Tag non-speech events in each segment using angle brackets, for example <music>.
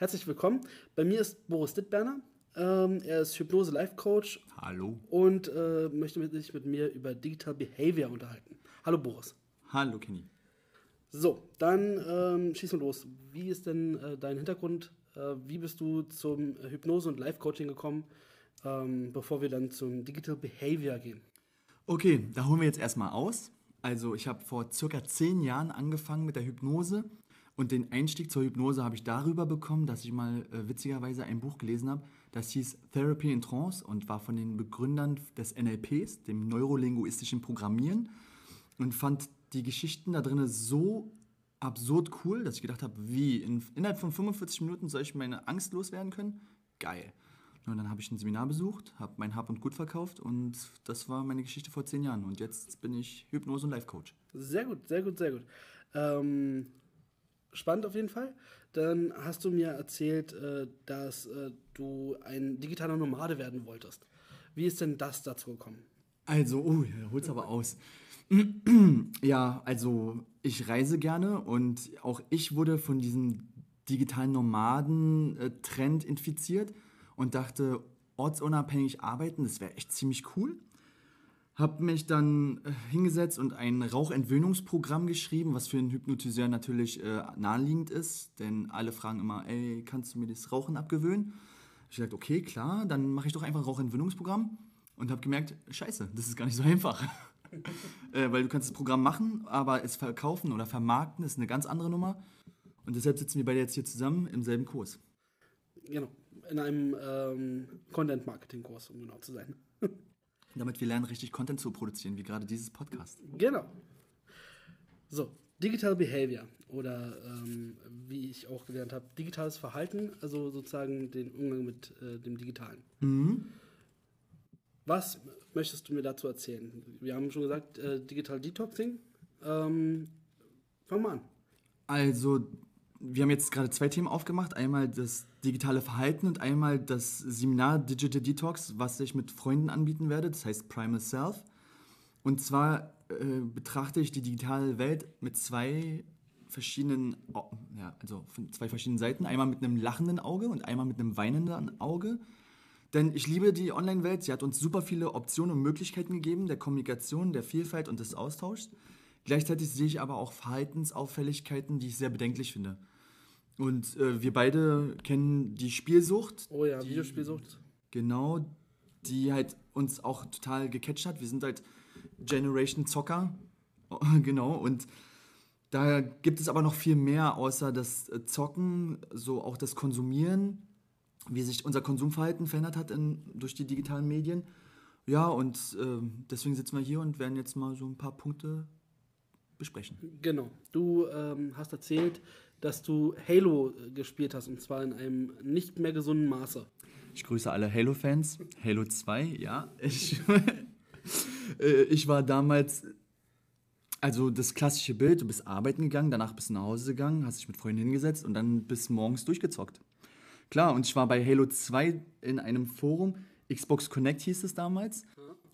Herzlich willkommen. Bei mir ist Boris Dittberner. Ähm, er ist Hypnose-Life-Coach Hallo. und äh, möchte sich mit mir über Digital Behavior unterhalten. Hallo Boris. Hallo, Kenny. So, dann ähm, schieß mal los. Wie ist denn äh, dein Hintergrund? Äh, wie bist du zum Hypnose- und Life-Coaching gekommen, ähm, bevor wir dann zum Digital Behavior gehen? Okay, da holen wir jetzt erstmal aus. Also ich habe vor circa zehn Jahren angefangen mit der Hypnose und den Einstieg zur Hypnose habe ich darüber bekommen, dass ich mal äh, witzigerweise ein Buch gelesen habe, das hieß Therapy in Trance und war von den Begründern des NLPs, dem neurolinguistischen Programmieren und fand die Geschichten da drin so absurd cool, dass ich gedacht habe, wie, in, innerhalb von 45 Minuten soll ich meine Angst loswerden können? Geil. Und dann habe ich ein Seminar besucht, habe mein Hab und Gut verkauft und das war meine Geschichte vor zehn Jahren. Und jetzt bin ich Hypnose- und Life-Coach. Sehr gut, sehr gut, sehr gut. Ähm, spannend auf jeden Fall. Dann hast du mir erzählt, äh, dass äh, du ein digitaler Nomade werden wolltest. Wie ist denn das dazu gekommen? Also, oh, ja, hol's aber aus. <clears throat> ja, also ich reise gerne und auch ich wurde von diesem digitalen Nomaden-Trend infiziert und dachte, ortsunabhängig arbeiten, das wäre echt ziemlich cool. Hab mich dann äh, hingesetzt und ein Rauchentwöhnungsprogramm geschrieben, was für einen Hypnotiseur natürlich äh, naheliegend ist, denn alle fragen immer, ey, kannst du mir das Rauchen abgewöhnen? Ich gesagt, okay, klar, dann mache ich doch einfach ein Rauchentwöhnungsprogramm und habe gemerkt, scheiße, das ist gar nicht so einfach. <laughs> äh, weil du kannst das Programm machen, aber es verkaufen oder vermarkten ist eine ganz andere Nummer. Und deshalb sitzen wir beide jetzt hier zusammen im selben Kurs. Genau, in einem ähm, Content-Marketing-Kurs, um genau zu sein. <laughs> Damit wir lernen, richtig Content zu produzieren, wie gerade dieses Podcast. Genau. So, Digital Behavior oder ähm, wie ich auch gelernt habe, digitales Verhalten, also sozusagen den Umgang mit äh, dem Digitalen. Was möchtest du mir dazu erzählen? Wir haben schon gesagt, äh, Digital Detoxing. Ähm, fang mal an. Also, wir haben jetzt gerade zwei Themen aufgemacht. Einmal das digitale Verhalten und einmal das Seminar Digital Detox, was ich mit Freunden anbieten werde. Das heißt Primal Self. Und zwar äh, betrachte ich die digitale Welt mit zwei verschiedenen, ja, also von zwei verschiedenen Seiten. Einmal mit einem lachenden Auge und einmal mit einem weinenden Auge. Denn ich liebe die Online-Welt. Sie hat uns super viele Optionen und Möglichkeiten gegeben, der Kommunikation, der Vielfalt und des Austauschs. Gleichzeitig sehe ich aber auch Verhaltensauffälligkeiten, die ich sehr bedenklich finde. Und äh, wir beide kennen die Spielsucht. Oh ja, Videospielsucht. Genau, die halt uns auch total gecatcht hat. Wir sind halt Generation Zocker. <laughs> genau, und da gibt es aber noch viel mehr außer das äh, Zocken, so auch das Konsumieren, wie sich unser Konsumverhalten verändert hat in, durch die digitalen Medien. Ja, und ähm, deswegen sitzen wir hier und werden jetzt mal so ein paar Punkte besprechen. Genau. Du ähm, hast erzählt, dass du Halo äh, gespielt hast und zwar in einem nicht mehr gesunden Maße. Ich grüße alle Halo-Fans. Halo 2, ja. <laughs> Ich, äh, ich war damals, also das klassische Bild, du bist arbeiten gegangen, danach bist du nach Hause gegangen, hast dich mit Freunden hingesetzt und dann bis morgens durchgezockt. Klar, und ich war bei Halo 2 in einem Forum, Xbox Connect hieß es damals.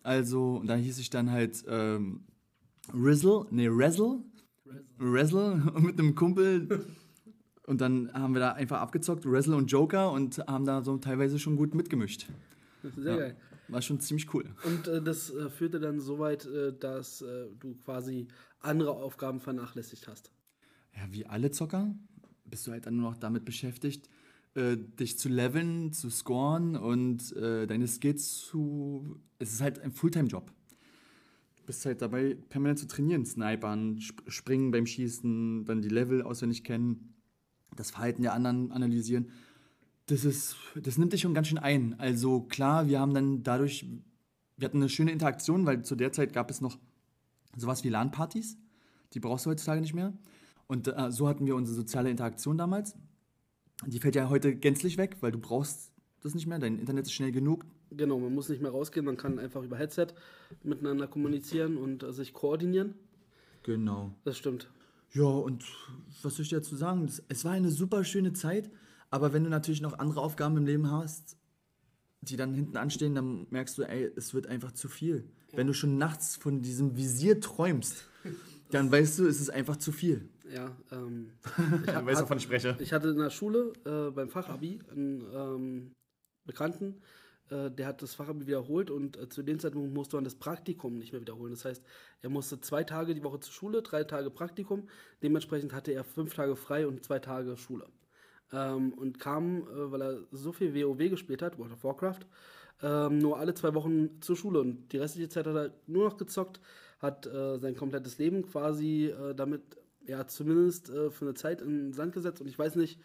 Also, da hieß ich dann halt ähm, Rizzle, nee, Razzle, Razzle <laughs> mit einem Kumpel. Und dann haben wir da einfach abgezockt, Wrestle und Joker, und haben da so teilweise schon gut mitgemischt. Sehr Ja. geil. War schon ziemlich cool. Und äh, das äh, führte dann so weit, äh, dass äh, du quasi andere Aufgaben vernachlässigt hast. Ja, wie alle Zocker bist du halt dann nur noch damit beschäftigt, äh, dich zu leveln, zu scoren und äh, deine Skills zu. Es ist halt ein Fulltime-Job. Bist halt dabei, permanent zu trainieren, snipern, sp springen beim Schießen, dann die Level auswendig kennen, das Verhalten der anderen analysieren. Das ist, das nimmt dich schon ganz schön ein. Also klar, wir haben dann dadurch, wir hatten eine schöne Interaktion, weil zu der Zeit gab es noch sowas wie LAN-Partys. Die brauchst du heutzutage nicht mehr. Und äh, so hatten wir unsere soziale Interaktion damals. Die fällt ja heute gänzlich weg, weil du brauchst das nicht mehr. Dein Internet ist schnell genug. Genau, man muss nicht mehr rausgehen, man kann einfach über Headset miteinander kommunizieren und äh, sich koordinieren. Genau. Das stimmt. Ja, und was soll ich dir dazu sagen? Das, es war eine super schöne Zeit, aber wenn du natürlich noch andere Aufgaben im Leben hast, die dann hinten anstehen, dann merkst du, ey, es wird einfach zu viel. Wenn du schon nachts von diesem Visier träumst, dann weißt du, es ist einfach zu viel. Ja, ähm, <laughs> Ich weiß, wovon ich spreche. Ich hatte in der Schule äh, beim Fachabi einen ähm, Bekannten, äh, der hat das Fachabi wiederholt und äh, zu dem Zeitpunkt musste man das Praktikum nicht mehr wiederholen. Das heißt, er musste zwei Tage die Woche zur Schule, drei Tage Praktikum. Dementsprechend hatte er fünf Tage frei und zwei Tage Schule. Ähm, und kam, äh, weil er so viel WoW gespielt hat, World of Warcraft, ähm, nur alle zwei Wochen zur Schule und die restliche Zeit hat er nur noch gezockt, hat äh, sein komplettes Leben quasi äh, damit ja zumindest äh, für eine Zeit in den Sand gesetzt und ich weiß nicht,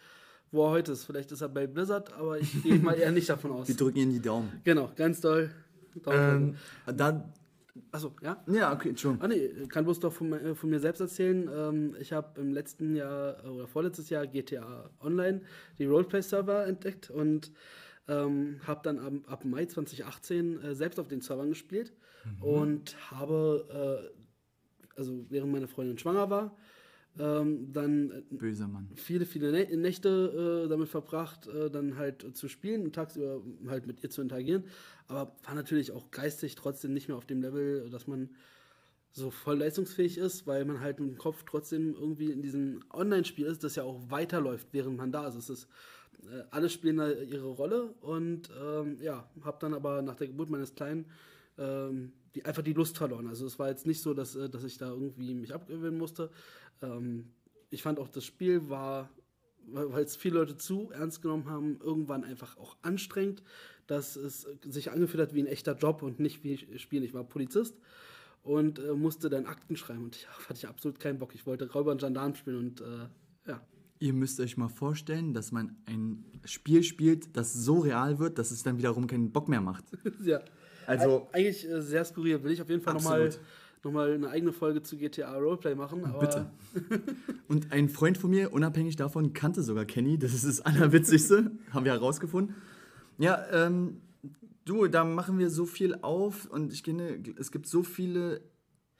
wo er heute ist. Vielleicht ist er bei Blizzard, aber ich gehe mal eher nicht davon aus. <laughs> Wir drücken Ihnen die Daumen. Genau, ganz doll. Daumen Ähm, dann, Achso, ja? ja, okay, Entschuldigung. Ah nee, kann bloß doch von, mir- äh, von mir selbst erzählen. Ähm, ich habe im letzten Jahr äh, oder vorletztes Jahr GTA Online die Roleplay-Server entdeckt und ähm, habe dann ab, ab Mai 2018 äh, selbst auf den Servern gespielt und habe, äh, also während meine Freundin schwanger war, ähm, dann äh, Böser Mann. viele, viele Nä- Nächte äh, damit verbracht, äh, dann halt zu spielen und tagsüber halt mit ihr zu interagieren. Aber war natürlich auch geistig trotzdem nicht mehr auf dem Level, dass man so voll leistungsfähig ist, weil man halt im Kopf trotzdem irgendwie in diesem Online-Spiel ist, das ja auch weiterläuft, während man da ist. Es ist äh, alle spielen da ihre Rolle und ähm, ja, habe dann aber nach der Geburt meines Kleinen ähm, die, einfach die Lust verloren. Also es war jetzt nicht so, dass, äh, dass ich da irgendwie mich abgewöhnen musste. Ähm, ich fand auch das Spiel war, weil es viele Leute zu ernst genommen haben, irgendwann einfach auch anstrengend, dass es sich angefühlt hat wie ein echter Job und nicht wie Spielen. Ich war Polizist und äh, musste dann Akten schreiben und ich <laughs> hatte ich absolut keinen Bock. Ich wollte Räuber und Gendarm spielen und äh, ja. Ihr müsst euch mal vorstellen, dass man ein Spiel spielt, das so real wird, dass es dann wiederum keinen Bock mehr macht. <laughs> ja. Also- Eig- eigentlich äh, sehr skurril. Will ich auf jeden Fall nochmal noch mal eine eigene Folge zu GTA Roleplay machen. Bitte. <laughs> Und ein Freund von mir, unabhängig davon, kannte sogar Kenny. Das ist das Allerwitzigste, <laughs> haben wir herausgefunden. Ja, ähm, du, da machen wir so viel auf und ich kenne, es gibt so viele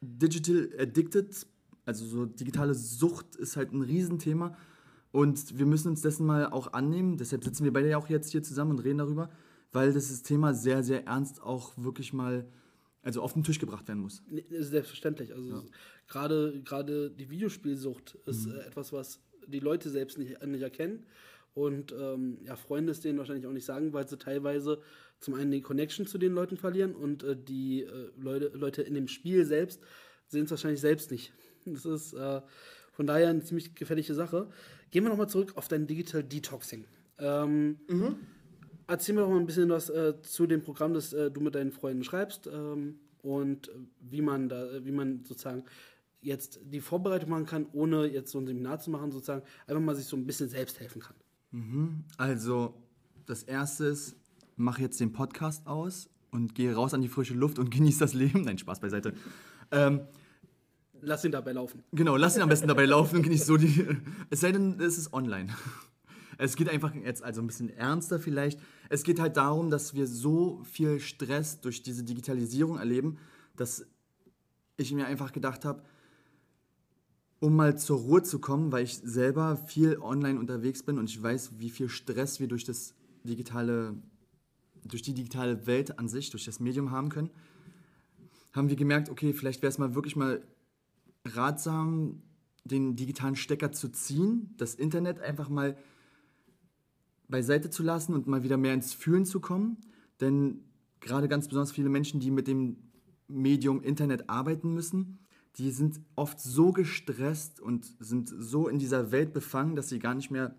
Digital Addicted, also so digitale Sucht ist halt ein Riesenthema und wir müssen uns dessen mal auch annehmen. Deshalb sitzen wir beide ja auch jetzt hier zusammen und reden darüber, weil das Thema sehr, sehr ernst auch wirklich mal also auf den Tisch gebracht werden muss. Selbstverständlich. Also gerade gerade die Videospielsucht ist Mhm. äh, etwas, was die Leute selbst nicht, nicht erkennen. Und ähm, ja, Freunde es denen wahrscheinlich auch nicht sagen, weil sie teilweise zum einen die Connection zu den Leuten verlieren und äh, die äh, Leute, Leute in dem Spiel selbst sehen es wahrscheinlich selbst nicht. Das ist äh, von daher eine ziemlich gefährliche Sache. Gehen wir nochmal zurück auf dein Digital Detoxing. Ähm, Erzähl mir doch mal ein bisschen was äh, zu dem Programm, das äh, du mit deinen Freunden schreibst ähm, und wie man da, äh, wie man sozusagen jetzt die Vorbereitung machen kann, ohne jetzt so ein Seminar zu machen, sozusagen einfach mal sich so ein bisschen selbst helfen kann. Also, das erste ist, mach jetzt den Podcast aus und gehe raus an die frische Luft und <laughs> genieß das Leben. Nein, Spaß beiseite. Ähm, Lass ihn dabei laufen. genau, lass ihn am besten dabei laufen und genieß so die. <laughs> Es sei denn, es ist online. Es geht einfach jetzt also ein bisschen ernster vielleicht. Es geht halt darum, dass wir so viel Stress durch diese Digitalisierung erleben, dass ich mir einfach gedacht habe, um mal zur Ruhe zu kommen, weil ich selber viel online unterwegs bin und ich weiß, wie viel Stress wir durch das digitale, durch die digitale Welt an sich, durch das Medium haben können, haben wir gemerkt, okay, vielleicht wäre es mal wirklich mal ratsam, den digitalen Stecker zu ziehen, das Internet einfach mal beiseite zu lassen und mal wieder mehr ins Fühlen zu kommen. Denn gerade ganz besonders viele Menschen, die mit dem Medium Internet arbeiten müssen, die sind oft so gestresst und sind so in dieser Welt befangen, dass sie gar nicht mehr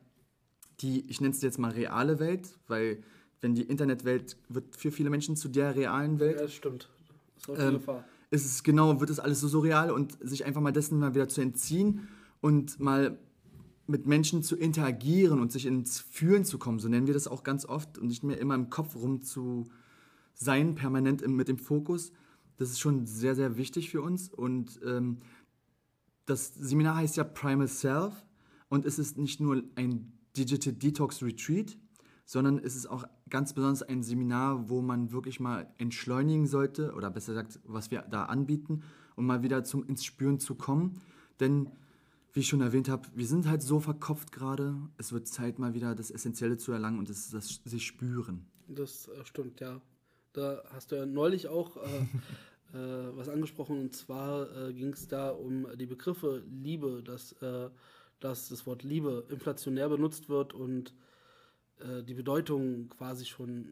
die, ich nenne es jetzt mal reale Welt, weil wenn die Internetwelt wird für viele Menschen zu der realen Welt, Ja, das stimmt. Das ist auch die ähm, Gefahr. ist es genau, wird es alles so surreal und sich einfach mal dessen mal wieder zu entziehen und mal mit Menschen zu interagieren und sich ins Fühlen zu kommen, so nennen wir das auch ganz oft und nicht mehr immer im Kopf rum zu sein, permanent mit dem Fokus. Das ist schon sehr, sehr wichtig für uns und ähm, das Seminar heißt ja Primal Self und es ist nicht nur ein Digital Detox Retreat, sondern es ist auch ganz besonders ein Seminar, wo man wirklich mal entschleunigen sollte oder besser gesagt, was wir da anbieten, um mal wieder zum ins Spüren zu kommen. Denn wie ich schon erwähnt habe, wir sind halt so verkopft gerade. Es wird Zeit, mal wieder das Essentielle zu erlangen und das das sich spüren. Das äh, stimmt, ja. Da hast du ja neulich auch äh, <laughs> äh, was angesprochen und zwar äh, ging es da um die Begriffe Liebe, dass, äh, dass das Wort Liebe inflationär benutzt wird und äh, die Bedeutung quasi schon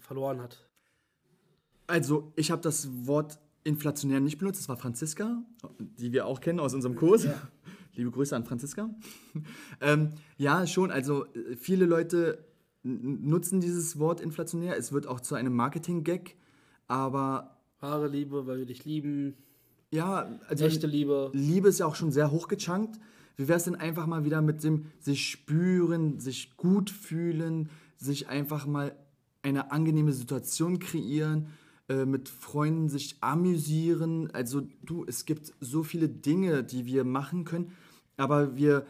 verloren hat. Also, ich habe das Wort inflationär nicht benutzt. Das war Franziska, die wir auch kennen aus unserem Kurs. <laughs> Liebe Grüße an Franziska. <laughs> ähm, ja, schon. Also, äh, viele Leute nutzen dieses Wort inflationär. Es wird auch zu einem Marketing-Gag. Aber Wahre Liebe, weil wir dich lieben, ja, also echte Liebe. Liebe ist ja auch schon sehr hochgechunkt. Wie wäre es denn einfach mal wieder mit dem sich spüren, sich gut fühlen, sich einfach mal eine angenehme Situation kreieren, äh, mit Freunden sich amüsieren. Also du, es gibt so viele Dinge, die wir machen können, aber wir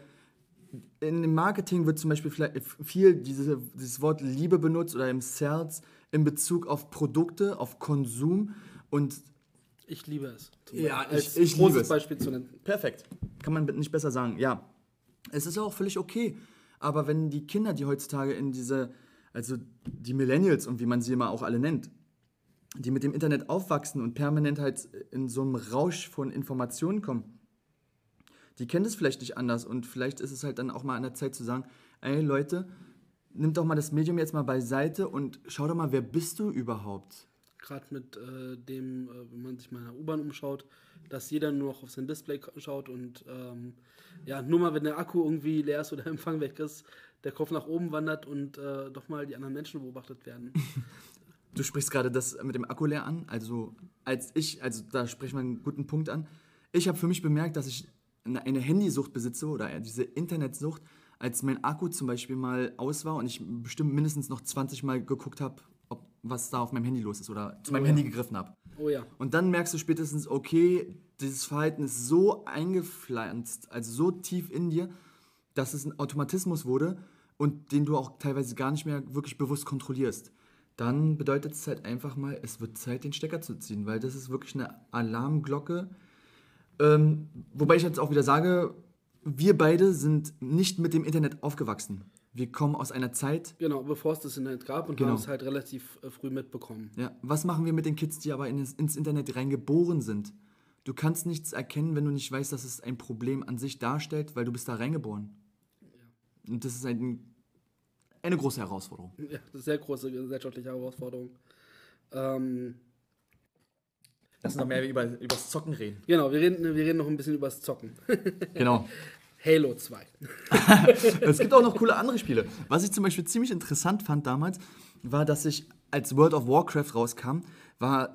in dem Marketing wird zum Beispiel vielleicht viel diese, dieses Wort Liebe benutzt oder im Sales in Bezug auf Produkte, auf Konsum und Ich liebe es. Ja, ich- ich liebe es. Beispiel zu nennen. Perfekt. Kann man nicht besser sagen. Ja. Es ist auch völlig okay. Aber wenn die Kinder, die heutzutage in diese, also die Millennials und wie man sie immer auch alle nennt, die mit dem Internet aufwachsen und permanent halt in so einem Rausch von Informationen kommen, die kennen das vielleicht nicht anders und vielleicht ist es halt dann auch mal an der Zeit zu sagen, ey Leute, nimmt doch mal das Medium jetzt mal beiseite und schau doch mal, wer bist du überhaupt? Gerade mit äh, dem, äh, wenn man sich mal in der U-Bahn umschaut, dass jeder nur noch auf sein Display schaut und ähm, ja, nur mal, wenn der Akku irgendwie leer ist oder der Empfang weg ist, der Kopf nach oben wandert und äh, doch mal die anderen Menschen beobachtet werden. <laughs> Du sprichst gerade das mit dem Akku leer an. Also, als ich, also da spricht man einen guten Punkt an. Ich habe für mich bemerkt, dass ich eine, Handysucht besitze oder diese Internetsucht, als mein Akku zum Beispiel mal aus war und ich bestimmt mindestens noch 20 Mal geguckt habe, ob was da auf meinem Handy los ist oder zu meinem ja. Handy gegriffen habe. Oh ja. Und dann merkst du spätestens, okay, dieses Verhalten ist so eingepflanzt, also so tief in dir, dass es ein Automatismus wurde und den du auch teilweise gar nicht mehr wirklich bewusst kontrollierst. Dann bedeutet es halt einfach mal, es wird Zeit, den Stecker zu ziehen, weil das ist wirklich eine Alarmglocke. Ähm, wobei ich jetzt auch wieder sage, wir beide sind nicht mit dem Internet aufgewachsen. Wir kommen aus einer Zeit, Genau, bevor es das Internet gab und Genau. haben es halt relativ äh, früh mitbekommen. Ja, was machen wir mit den Kids, die aber in, ins Internet reingeboren sind? Du kannst nichts erkennen, wenn du nicht weißt, dass es ein Problem an sich darstellt, weil du bist da reingeboren. Und das ist ein, eine große Herausforderung. Ja, das ist eine sehr große gesellschaftliche Herausforderung. Ähm, Lass uns noch mehr über, über das Zocken reden. genau, wir reden, wir reden noch ein bisschen über das Zocken. <laughs> Genau. Halo 2. <laughs> Es gibt auch noch coole andere Spiele. Was ich zum Beispiel ziemlich interessant fand damals, war, dass ich, als World of Warcraft rauskam, war,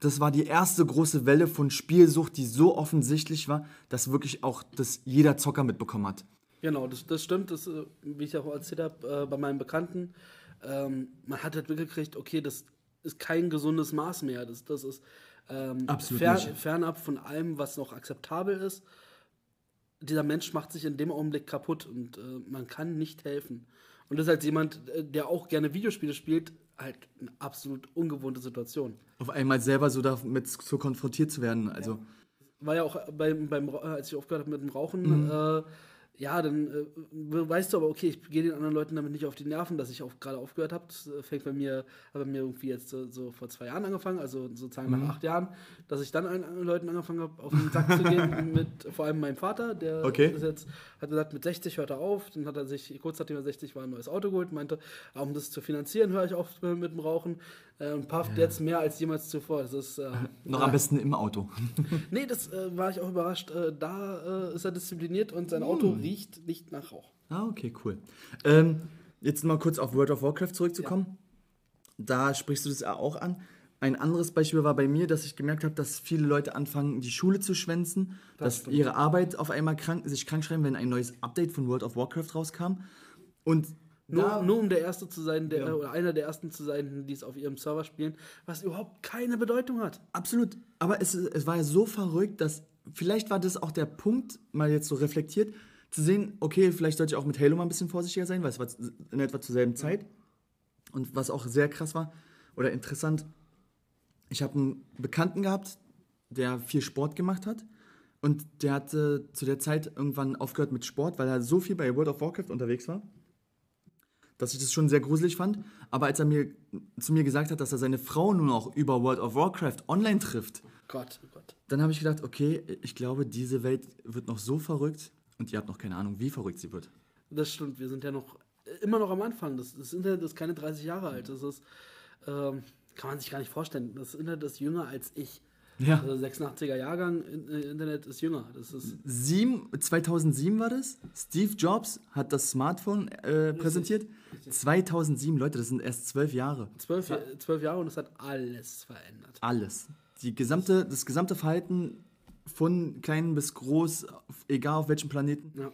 das war die erste große Welle von Spielsucht, die so offensichtlich war, dass wirklich auch das jeder Zocker mitbekommen hat. Genau, das, das stimmt, das, äh, wie ich auch erzählt habe äh, bei meinen Bekannten. Ähm, man hat halt mitgekriegt, okay, das ist kein gesundes Maß mehr. Das, das ist ähm, Absolut fer nicht. fernab von allem, was noch akzeptabel ist. Dieser Mensch macht sich in dem Augenblick kaputt und äh, man kann nicht helfen. Und das ist halt jemand, äh, der auch gerne Videospiele spielt, halt eine absolut ungewohnte Situation. Auf einmal selber so damit so konfrontiert zu werden. Also, war ja auch beim, beim als ich aufgehört habe mit dem Rauchen, Mhm. äh, ja, dann äh, weißt du aber, okay, ich gehe den anderen Leuten damit nicht auf die Nerven, dass ich auch gerade aufgehört habe. Das äh, fängt bei mir, hat bei mir irgendwie jetzt so, so vor zwei Jahren angefangen, also sozusagen Mhm. nach acht Jahren, dass ich dann allen anderen Leuten angefangen habe, auf den Sack zu gehen, <laughs> mit vor allem meinem Vater, der Okay. ist jetzt, hat gesagt, mit 60 hört er auf, dann hat er sich, kurz nachdem er 60 war, ein neues Auto geholt, meinte, ah, um das zu finanzieren, höre ich auf mit dem Rauchen äh, und pafft jetzt mehr als jemals zuvor. Das ist äh, <laughs> noch ja. am besten im Auto. <laughs> Nee, das äh, war ich auch überrascht. Äh, da äh, ist er diszipliniert und sein Auto riecht nicht nach Rauch. Ah, okay, cool. Ähm, jetzt mal kurz auf World of Warcraft zurückzukommen. Da sprichst du das ja auch an. Ein anderes Beispiel war bei mir, dass ich gemerkt habe, dass viele Leute anfangen, die Schule zu schwänzen, dass stimmt. ihre Arbeit auf einmal krank, sich krank schreiben, wenn ein neues Update von World of Warcraft rauskam. Und Nur, da- nur um der Erste zu sein, der, Ja. äh, oder einer der Ersten zu sein, die es auf ihrem Server spielen, was überhaupt keine Bedeutung hat. Absolut. Aber es, es war ja so verrückt, dass vielleicht war das auch der Punkt, mal jetzt so reflektiert, zu sehen, okay, vielleicht sollte ich auch mit Halo mal ein bisschen vorsichtiger sein, weil es war in etwa zur selben Zeit. Und was auch sehr krass war oder interessant, ich habe einen Bekannten gehabt, der viel Sport gemacht hat. Und der hatte zu der Zeit irgendwann aufgehört mit Sport, weil er so viel bei World of Warcraft unterwegs war, dass ich das schon sehr gruselig fand. Aber als er mir zu mir gesagt hat, dass er seine Frau nur noch über World of Warcraft online trifft Gott, oh Gott. Dann habe ich gedacht, okay, ich glaube, diese Welt wird noch so verrückt und ihr habt noch keine Ahnung, wie verrückt sie wird. Das stimmt, wir sind ja noch immer noch am Anfang. Das, das Internet ist keine 30 Jahre alt. Das ist, ähm, kann man sich gar nicht vorstellen. Das Internet ist jünger als ich. Ja. Also 86er Jahrgang, äh, Internet ist jünger. Das ist Sieben, 2007 war das. Steve Jobs hat das Smartphone äh, präsentiert. 2007, Leute, das sind erst zwölf Jahre. zwölf, zwölf Jahre und es hat alles verändert. Alles. Die gesamte, das gesamte Verhalten von klein bis groß, egal auf welchem Planeten. Ja.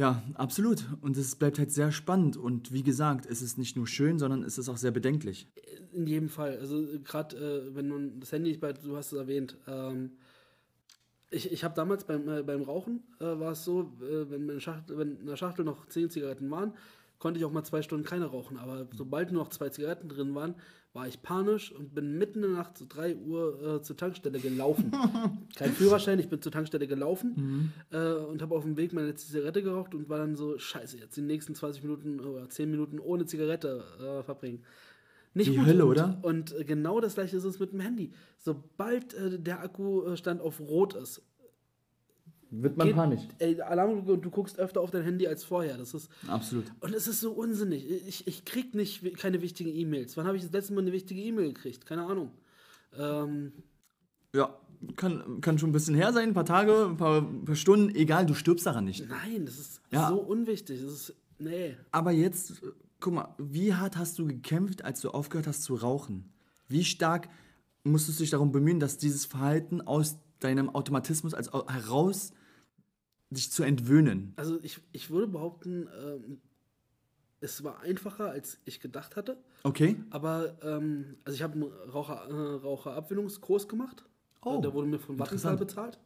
Ja, absolut. Und es bleibt halt sehr spannend. Und wie gesagt, es ist nicht nur schön, sondern es ist auch sehr bedenklich. In jedem Fall. Also gerade äh, wenn man das Handy, du hast es erwähnt, ähm, ich, ich habe damals beim, äh, beim Rauchen, äh, war es so, äh, wenn, meine Schachtel, wenn in der Schachtel noch zehn Zigaretten waren, konnte ich auch mal zwei Stunden keine rauchen. Aber sobald nur noch zwei Zigaretten drin waren, war ich panisch und bin mitten in der Nacht, so 3 Uhr, äh, zur Tankstelle gelaufen. <laughs> Kein Führerschein, ich bin zur Tankstelle gelaufen äh, und habe auf dem Weg meine letzte Zigarette geraucht und war dann so, scheiße, jetzt die nächsten 20 Minuten oder 10 Minuten ohne Zigarette äh, verbringen. Nicht Die Hölle, und, oder? Und äh, genau das gleiche ist es mit dem Handy. Sobald äh, der Akkustand auf Rot ist, Wird man geht- panisch. Ey, Alarmglocke und du guckst öfter auf dein Handy als vorher. Das ist Absolut. und es ist so unsinnig. Ich, ich krieg nicht keine wichtigen E-Mails. Wann habe ich das letzte Mal eine wichtige E-Mail gekriegt? Keine Ahnung. Ähm, Ja, kann, kann schon ein bisschen her sein, ein paar Tage, ein paar, ein paar Stunden, egal, du stirbst daran nicht. nein, das ist Ja. so unwichtig. Das ist nee. Aber jetzt, guck mal, wie hart hast du gekämpft, als du aufgehört hast zu rauchen? Wie stark musstest du dich darum bemühen, dass dieses Verhalten aus deinem Automatismus als au- heraus dich zu entwöhnen? Also ich, ich würde behaupten, ähm, es war einfacher, als ich gedacht hatte. Okay? Aber ähm, also ich habe einen Raucher, äh, Raucherabwöhnungskurs gemacht. Oh, Äh, Der wurde mir von Vattenfall bezahlt.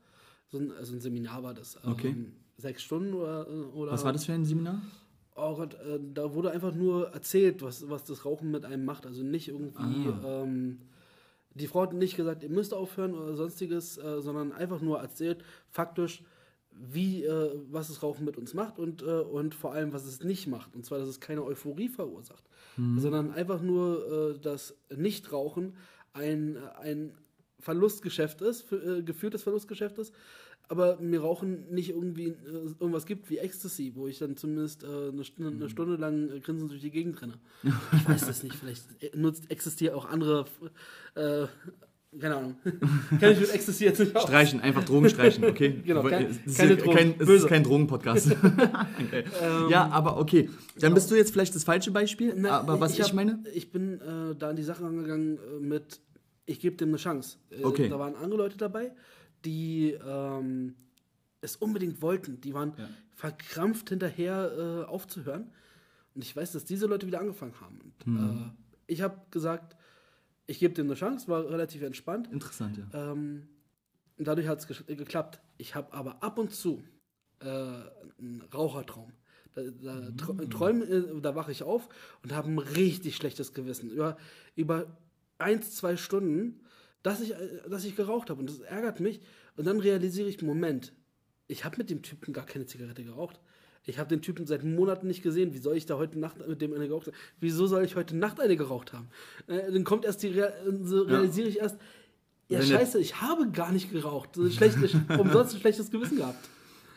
So ein, also ein Seminar war das. Ähm, Okay. Sechs Stunden oder, oder Was war das für ein Seminar? Oh Gott, äh, da wurde einfach nur erzählt, was, was das Rauchen mit einem macht. Also nicht irgendwie, Ah. ähm, die Frau hat nicht gesagt, ihr müsst aufhören oder sonstiges, äh, sondern einfach nur erzählt, faktisch, wie, äh, was das Rauchen mit uns macht und, äh, und vor allem, was es nicht macht. Und zwar, dass es keine Euphorie verursacht, sondern einfach nur, äh, dass Nichtrauchen ein, ein Verlustgeschäft ist, für, äh, geführtes Verlustgeschäft ist, aber mir Rauchen nicht irgendwie äh, irgendwas gibt wie Ecstasy, wo ich dann zumindest äh, eine, Stunde, eine Stunde lang grinsend durch die Gegend renne. <laughs> Ich weiß das nicht, vielleicht nutzt Ecstasy auch andere, keine Ahnung. <laughs> Kann ich mit Ecstasy jetzt nicht aus. Streichen, einfach Drogen streichen, okay? <laughs> Genau, kein- es ist keine ja Drogen, kein, es böse. ist kein Drogenpodcast. <laughs> okay. ja, aber okay. Dann bist du jetzt vielleicht das falsche Beispiel, Na, aber was ich, hab- meine? Ich bin äh, da an die Sache angegangen äh, mit, ich gebe dem eine Chance. Äh, Okay. Da waren andere Leute dabei, die ähm, es unbedingt wollten. Die waren verkrampft hinterher äh, aufzuhören. Und ich weiß, dass diese Leute wieder angefangen haben. Und, Mhm. äh, ich habe gesagt, ich gebe dem eine Chance, war relativ entspannt. Interessant, ja. Ähm, dadurch hat es geklappt. Ich habe aber ab und zu äh, einen Rauchertraum. Da, da, tr- träum, äh, da wache ich auf und habe ein richtig schlechtes Gewissen. Über, über eins, zwei Stunden, dass ich, äh, dass ich geraucht habe. Und das ärgert mich. Und dann realisiere ich, Moment, ich habe mit dem Typen gar keine Zigarette geraucht. Ich habe den Typen seit Monaten nicht gesehen. Wie soll ich da heute Nacht mit dem eine geraucht haben? Wieso soll ich heute Nacht eine geraucht haben? Äh, dann kommt erst die, Rea so realisiere ich erst, ja, Wenn scheiße, ich habe gar nicht geraucht. Schlecht, umsonst ein schlechtes Gewissen gehabt.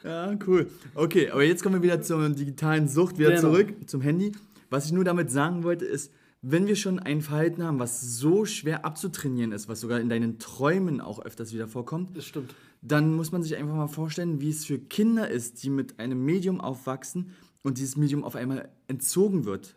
Ja, cool. Okay, aber jetzt kommen wir wieder zur digitalen Sucht, wieder Genau. zurück zum Handy. Was ich nur damit sagen wollte, ist, wenn wir schon ein Verhalten haben, was so schwer abzutrainieren ist, was sogar in deinen Träumen auch öfters wieder vorkommt, Das stimmt. dann muss man sich einfach mal vorstellen, wie es für Kinder ist, die mit einem Medium aufwachsen und dieses Medium auf einmal entzogen wird.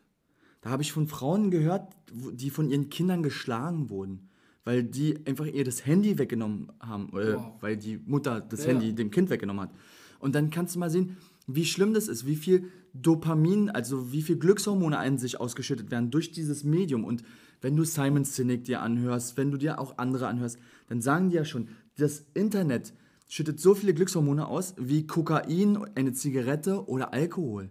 Da habe ich von Frauen gehört, die von ihren Kindern geschlagen wurden, weil die einfach ihr das Handy weggenommen haben oder Wow. weil die Mutter das Ja. Handy dem Kind weggenommen hat. Und dann kannst du mal sehen, wie schlimm das ist, wie viel Dopamin, also wie viel Glückshormone in sich ausgeschüttet werden durch dieses Medium. Und wenn du Simon Sinek dir anhörst, wenn du dir auch andere anhörst, dann sagen die ja schon, das Internet schüttet so viele Glückshormone aus wie Kokain, eine Zigarette oder Alkohol.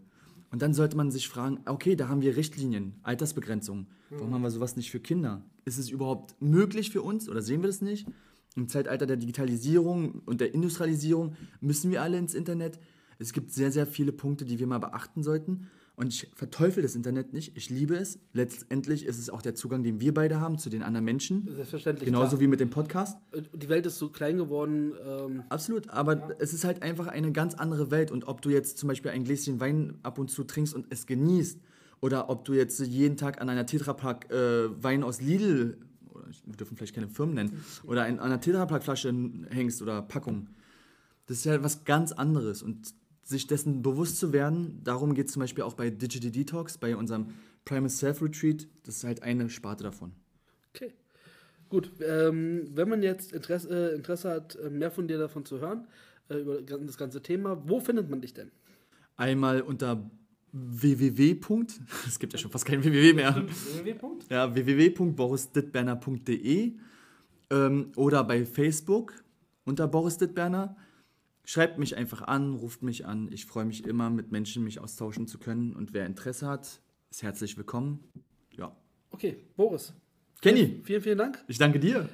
Und dann sollte man sich fragen, okay, da haben wir Richtlinien, Altersbegrenzungen. Warum haben wir sowas nicht für Kinder? Ist es überhaupt möglich für uns oder sehen wir das nicht? Im Zeitalter der Digitalisierung und der Industrialisierung müssen wir alle ins Internet. Es gibt sehr, sehr viele Punkte, die wir mal beachten sollten. Und ich verteufel das Internet nicht. Ich liebe es. Letztendlich ist es auch der Zugang, den wir beide haben zu den anderen Menschen. Selbstverständlich. Genauso klar. wie mit dem Podcast. Die Welt ist so klein geworden. Ähm, Absolut, aber es ist halt einfach eine ganz andere Welt. Und ob du jetzt zum Beispiel ein Gläschen Wein ab und zu trinkst und es genießt, oder ob du jetzt jeden Tag an einer Tetrapack äh, Wein aus Lidl, oder wir dürfen vielleicht keine Firmen nennen, oder an einer Tetrapack-Flasche hängst oder Packung, das ist ja was ganz anderes. Und sich dessen bewusst zu werden, darum geht es zum Beispiel auch bei Digital Detox, bei unserem Primal Self Retreat, das ist halt eine Sparte davon. okay. Gut, ähm, wenn man jetzt Interesse, äh, Interesse hat, äh, mehr von dir davon zu hören, äh, über das ganze Thema, wo findet man dich denn? Einmal unter www. <laughs> Es gibt ja schon fast kein www mehr. www. Ja, www.borisdittberner.de ähm, oder bei Facebook unter Boris Dittberner. Schreibt mich einfach an, ruft mich an. Ich freue mich immer, mit Menschen mich austauschen zu können. Und wer Interesse hat, ist herzlich willkommen. Ja. Okay, Boris. Kenny, Vielen, vielen Dank. ich danke dir.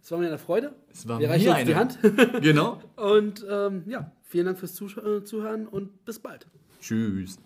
Es war mir eine Freude. Es war Wir mir reichen uns die eine. Hand. Genau. <laughs> Und ähm, ja, vielen Dank fürs Zusch äh, Zuhören und bis bald. Tschüss.